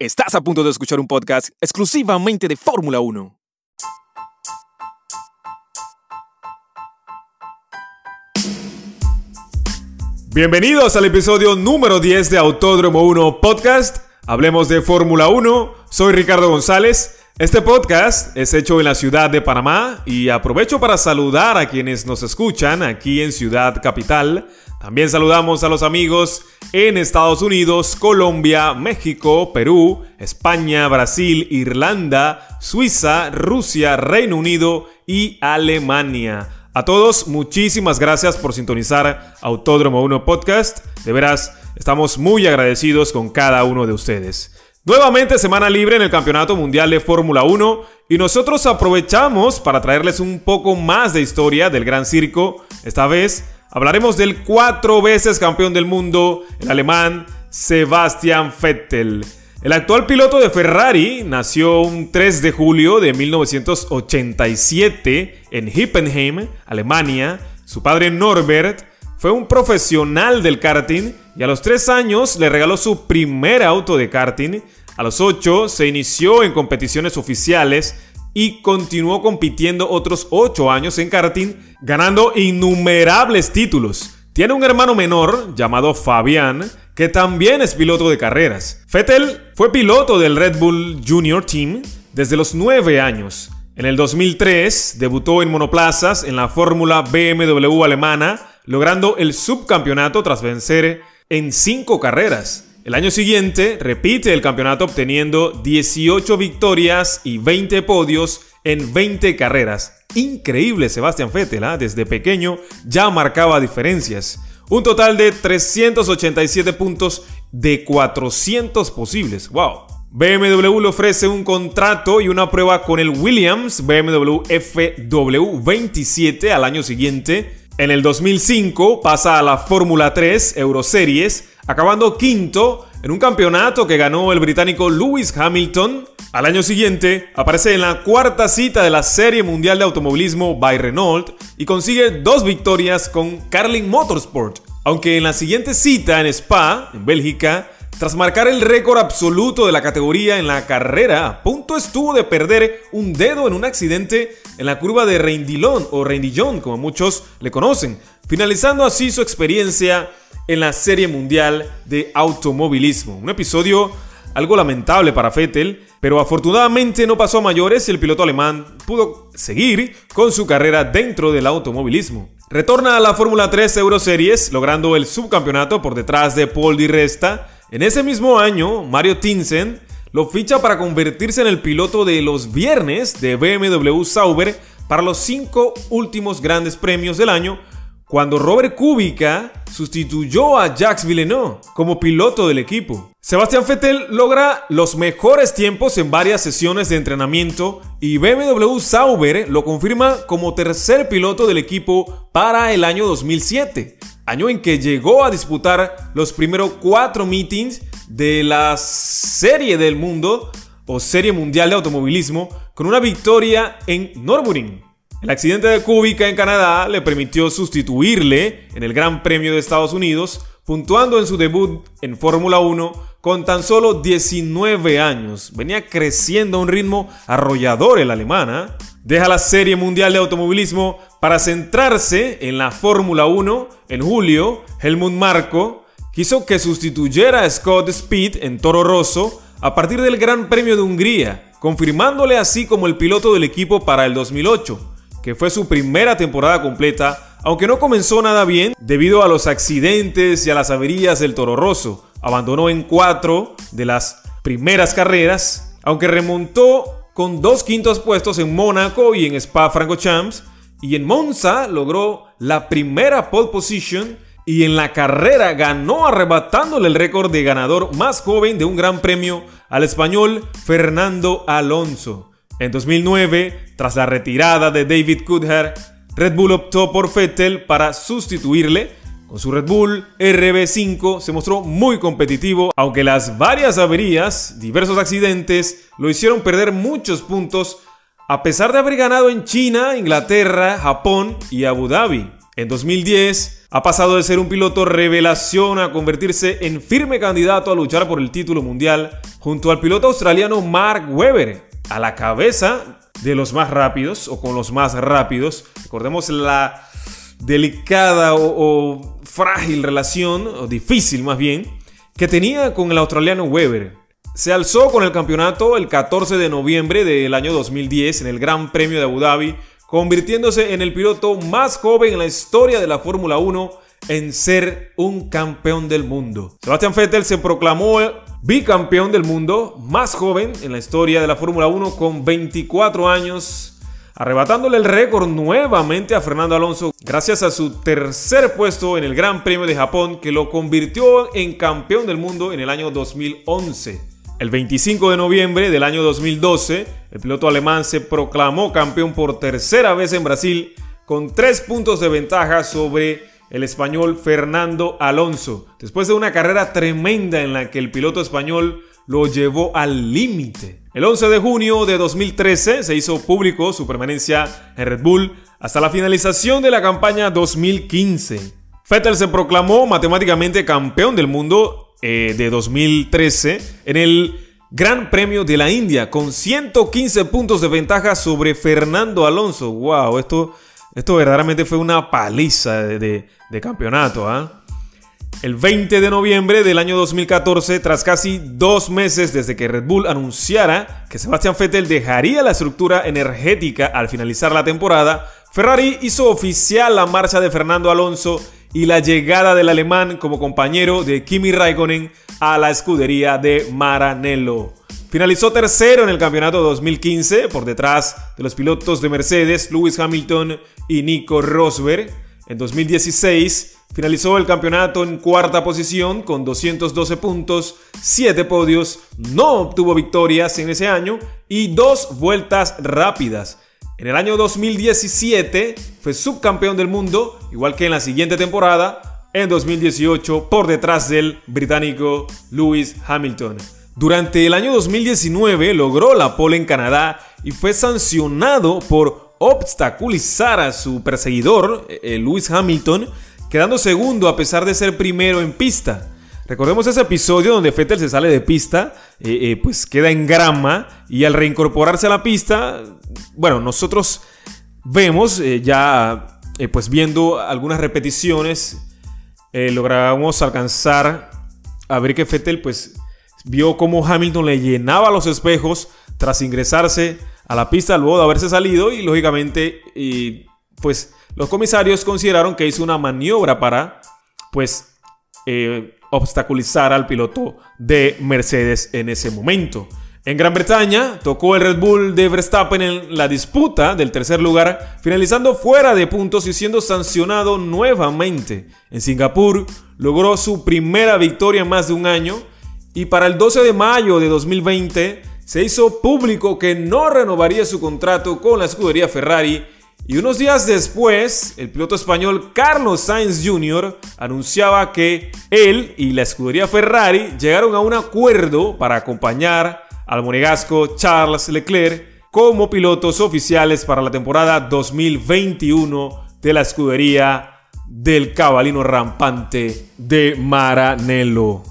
Estás a punto de escuchar un podcast exclusivamente de Fórmula 1. Bienvenidos al episodio número 10 de Autódromo 1 Podcast. Hablemos de Fórmula 1. Soy Ricardo González. Este podcast es hecho en la ciudad de Panamá y aprovecho para saludar a quienes nos escuchan aquí en Ciudad Capital. También saludamos a los amigos en Estados Unidos, Colombia, México, Perú, España, Brasil, Irlanda, Suiza, Rusia, Reino Unido y Alemania. A todos, muchísimas gracias por sintonizar Autódromo 1 Podcast. De veras, estamos muy agradecidos con cada uno de ustedes. Nuevamente semana libre en el Campeonato Mundial de Fórmula 1 y nosotros aprovechamos para traerles un poco más de historia del Gran Circo. Esta vez hablaremos del cuatro veces campeón del mundo, el alemán Sebastian Vettel. El actual piloto de Ferrari nació un 3 de julio de 1987 en Hippenheim, Alemania. Su padre Norbert fue un profesional del karting y a los 3 años le regaló su primer auto de karting a los 8 se inició en competiciones oficiales y continuó compitiendo otros 8 años en karting, ganando innumerables títulos. Tiene un hermano menor llamado Fabián, que también es piloto de carreras. Vettel fue piloto del Red Bull Junior Team desde los 9 años. En el 2003 debutó en monoplazas en la Fórmula BMW alemana, logrando el subcampeonato tras vencer en 5 carreras. El año siguiente repite el campeonato obteniendo 18 victorias y 20 podios en 20 carreras. Increíble Sebastián Vettel, ¿ah? desde pequeño ya marcaba diferencias. Un total de 387 puntos de 400 posibles. ¡Wow! BMW le ofrece un contrato y una prueba con el Williams BMW FW27 al año siguiente. En el 2005 pasa a la Fórmula 3 Euroseries acabando quinto en un campeonato que ganó el británico Lewis Hamilton. Al año siguiente aparece en la cuarta cita de la Serie Mundial de Automovilismo by Renault y consigue dos victorias con Carlin Motorsport. Aunque en la siguiente cita en Spa, en Bélgica, tras marcar el récord absoluto de la categoría en la carrera, punto estuvo de perder un dedo en un accidente en la curva de Reindillon o Reindillon, como muchos le conocen, finalizando así su experiencia en la Serie Mundial de Automovilismo. Un episodio algo lamentable para Vettel, pero afortunadamente no pasó a mayores y el piloto alemán pudo seguir con su carrera dentro del automovilismo. Retorna a la Fórmula 3 Euroseries, logrando el subcampeonato por detrás de Paul Di Resta. En ese mismo año, Mario Tinsen lo ficha para convertirse en el piloto de los viernes de BMW Sauber para los cinco últimos grandes premios del año, cuando Robert Kubica sustituyó a Jacques Villeneuve como piloto del equipo. Sebastián Vettel logra los mejores tiempos en varias sesiones de entrenamiento y BMW Sauber lo confirma como tercer piloto del equipo para el año 2007, año en que llegó a disputar los primeros cuatro meetings de la Serie del Mundo o Serie Mundial de Automovilismo con una victoria en Nürburgring. El accidente de Kubica en Canadá le permitió sustituirle en el Gran Premio de Estados Unidos, puntuando en su debut en Fórmula 1 con tan solo 19 años. Venía creciendo a un ritmo arrollador el alemana. ¿ah? Deja la Serie Mundial de Automovilismo para centrarse en la Fórmula 1. En julio, Helmut Marko quiso que sustituyera a Scott Speed en Toro Rosso a partir del Gran Premio de Hungría, confirmándole así como el piloto del equipo para el 2008 que fue su primera temporada completa, aunque no comenzó nada bien debido a los accidentes y a las averías del Toro Rosso. Abandonó en cuatro de las primeras carreras, aunque remontó con dos quintos puestos en Mónaco y en Spa-Francorchamps, y en Monza logró la primera pole position y en la carrera ganó arrebatándole el récord de ganador más joven de un gran premio al español Fernando Alonso. En 2009, tras la retirada de David Coulthard, Red Bull optó por Vettel para sustituirle. Con su Red Bull RB5 se mostró muy competitivo, aunque las varias averías, diversos accidentes, lo hicieron perder muchos puntos, a pesar de haber ganado en China, Inglaterra, Japón y Abu Dhabi. En 2010 ha pasado de ser un piloto revelación a convertirse en firme candidato a luchar por el título mundial junto al piloto australiano Mark Webber, a la cabeza de los más rápidos o con los más rápidos. Recordemos la delicada o, frágil relación, o difícil más bien, que tenía con el australiano Weber. Se alzó con el campeonato el 14 de noviembre del año 2010 en el Gran Premio de Abu Dhabi, convirtiéndose en el piloto más joven en la historia de la Fórmula 1 en ser un campeón del mundo. Sebastian Vettel se proclamó bicampeón del mundo más joven en la historia de la Fórmula 1 con 24 años arrebatándole el récord nuevamente a Fernando Alonso gracias a su tercer puesto en el Gran Premio de Japón que lo convirtió en campeón del mundo en el año 2011. El 25 de noviembre del año 2012, el piloto alemán se proclamó campeón por tercera vez en Brasil con tres puntos de ventaja sobre el español Fernando Alonso, después de una carrera tremenda en la que el piloto español lo llevó al límite. El 11 de junio de 2013 se hizo público su permanencia en Red Bull hasta la finalización de la campaña 2015. Vettel se proclamó matemáticamente campeón del mundo eh, de 2013 en el Gran Premio de la India con 115 puntos de ventaja sobre Fernando Alonso. ¡Wow! Esto, esto verdaderamente fue una paliza de, campeonato. ¿ah? El 20 de noviembre del año 2014, tras casi dos meses desde que Red Bull anunciara que Sebastian Vettel dejaría la estructura energética al finalizar la temporada, Ferrari hizo oficial la marcha de Fernando Alonso y la llegada del alemán como compañero de Kimi Raikkonen a la escudería de Maranello. Finalizó tercero en el campeonato 2015 por detrás de los pilotos de Mercedes, Lewis Hamilton y Nico Rosberg. En 2016 Finalizó el campeonato en cuarta posición con 212 puntos, 7 podios, no obtuvo victorias en ese año y dos vueltas rápidas. En el año 2017 fue subcampeón del mundo, igual que en la siguiente temporada, en 2018 por detrás del británico Lewis Hamilton. Durante el año 2019 logró la pole en Canadá y fue sancionado por obstaculizar a su perseguidor, eh, Lewis Hamilton, quedando segundo a pesar de ser primero en pista. Recordemos ese episodio donde Fettel se sale de pista, eh, eh, pues queda en grama y al reincorporarse a la pista, bueno, nosotros vemos eh, ya, pues viendo algunas repeticiones, logramos alcanzar a ver que Fettel pues vio cómo Hamilton le llenaba los espejos tras ingresarse a la pista luego de haberse salido y lógicamente pues los comisarios consideraron que hizo una maniobra para, pues, eh, obstaculizar al piloto de Mercedes en ese momento. En Gran Bretaña tocó el Red Bull de Verstappen en la disputa del tercer lugar, finalizando fuera de puntos y siendo sancionado nuevamente. En Singapur logró su primera victoria en más de un año y para el 12 de mayo de 2020 se hizo público que no renovaría su contrato con la escudería Ferrari y unos días después, el piloto español Carlos Sainz Jr. anunciaba que él y la escudería Ferrari llegaron a un acuerdo para acompañar al monegasco Charles Leclerc como pilotos oficiales para la temporada 2021 de la escudería del cabalino rampante de Maranello.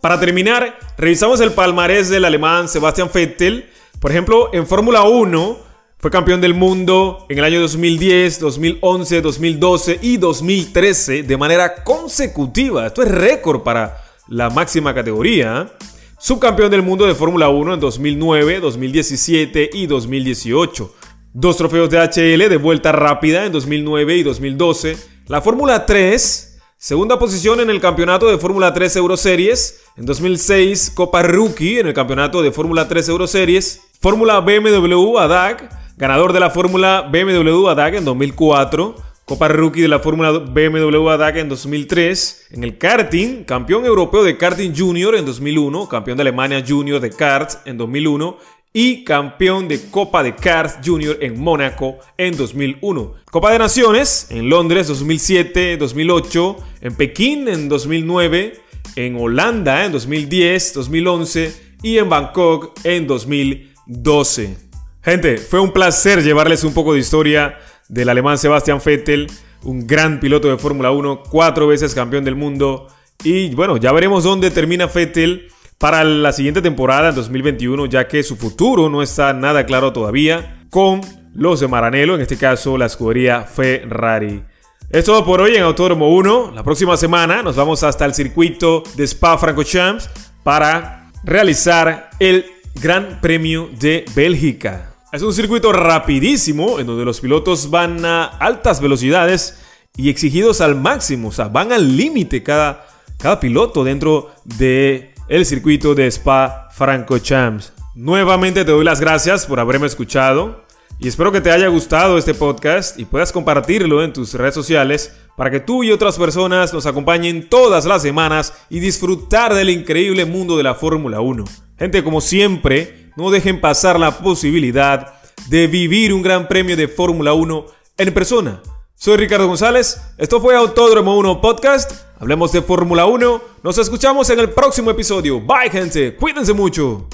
Para terminar, revisamos el palmarés del alemán Sebastian Vettel. Por ejemplo, en Fórmula 1 fue campeón del mundo en el año 2010, 2011, 2012 y 2013 de manera consecutiva. Esto es récord para la máxima categoría. Subcampeón del mundo de Fórmula 1 en 2009, 2017 y 2018. Dos trofeos de HL de vuelta rápida en 2009 y 2012. La Fórmula 3, segunda posición en el campeonato de Fórmula 3 Euroseries. En 2006, Copa Rookie en el campeonato de Fórmula 3 Euroseries. Fórmula BMW ADAC ganador de la Fórmula BMW ADAC en 2004, Copa Rookie de la Fórmula BMW ADAC en 2003, en el karting, campeón europeo de karting junior en 2001, campeón de Alemania junior de karts en 2001 y campeón de Copa de Karts Junior en Mónaco en 2001. Copa de Naciones en Londres 2007, 2008, en Pekín en 2009, en Holanda en 2010, 2011 y en Bangkok en 2012. Gente, fue un placer llevarles un poco de historia del alemán Sebastian Vettel. un gran piloto de Fórmula 1, cuatro veces campeón del mundo. Y bueno, ya veremos dónde termina Vettel para la siguiente temporada, en 2021, ya que su futuro no está nada claro todavía con los de Maranello, en este caso la escudería Ferrari. Es todo por hoy en Autódromo 1. La próxima semana nos vamos hasta el circuito de Spa-Francorchamps para realizar el Gran Premio de Bélgica. Es un circuito rapidísimo en donde los pilotos van a altas velocidades y exigidos al máximo, o sea, van al límite cada, cada piloto dentro de circuito de Spa Francorchamps. Nuevamente te doy las gracias por haberme escuchado y espero que te haya gustado este podcast y puedas compartirlo en tus redes sociales para que tú y otras personas nos acompañen todas las semanas y disfrutar del increíble mundo de la Fórmula 1. Gente, como siempre, no dejen pasar la posibilidad de vivir un gran premio de Fórmula 1 en persona. Soy Ricardo González, esto fue Autódromo 1 Podcast, hablemos de Fórmula 1, nos escuchamos en el próximo episodio, bye gente, cuídense mucho.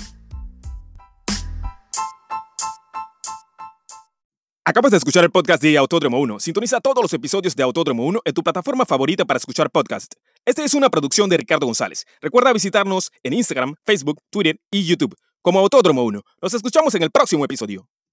Acabas de escuchar el podcast de Autódromo 1. Sintoniza todos los episodios de Autódromo 1 en tu plataforma favorita para escuchar podcast. Esta es una producción de Ricardo González. Recuerda visitarnos en Instagram, Facebook, Twitter y YouTube como Autódromo 1. Nos escuchamos en el próximo episodio.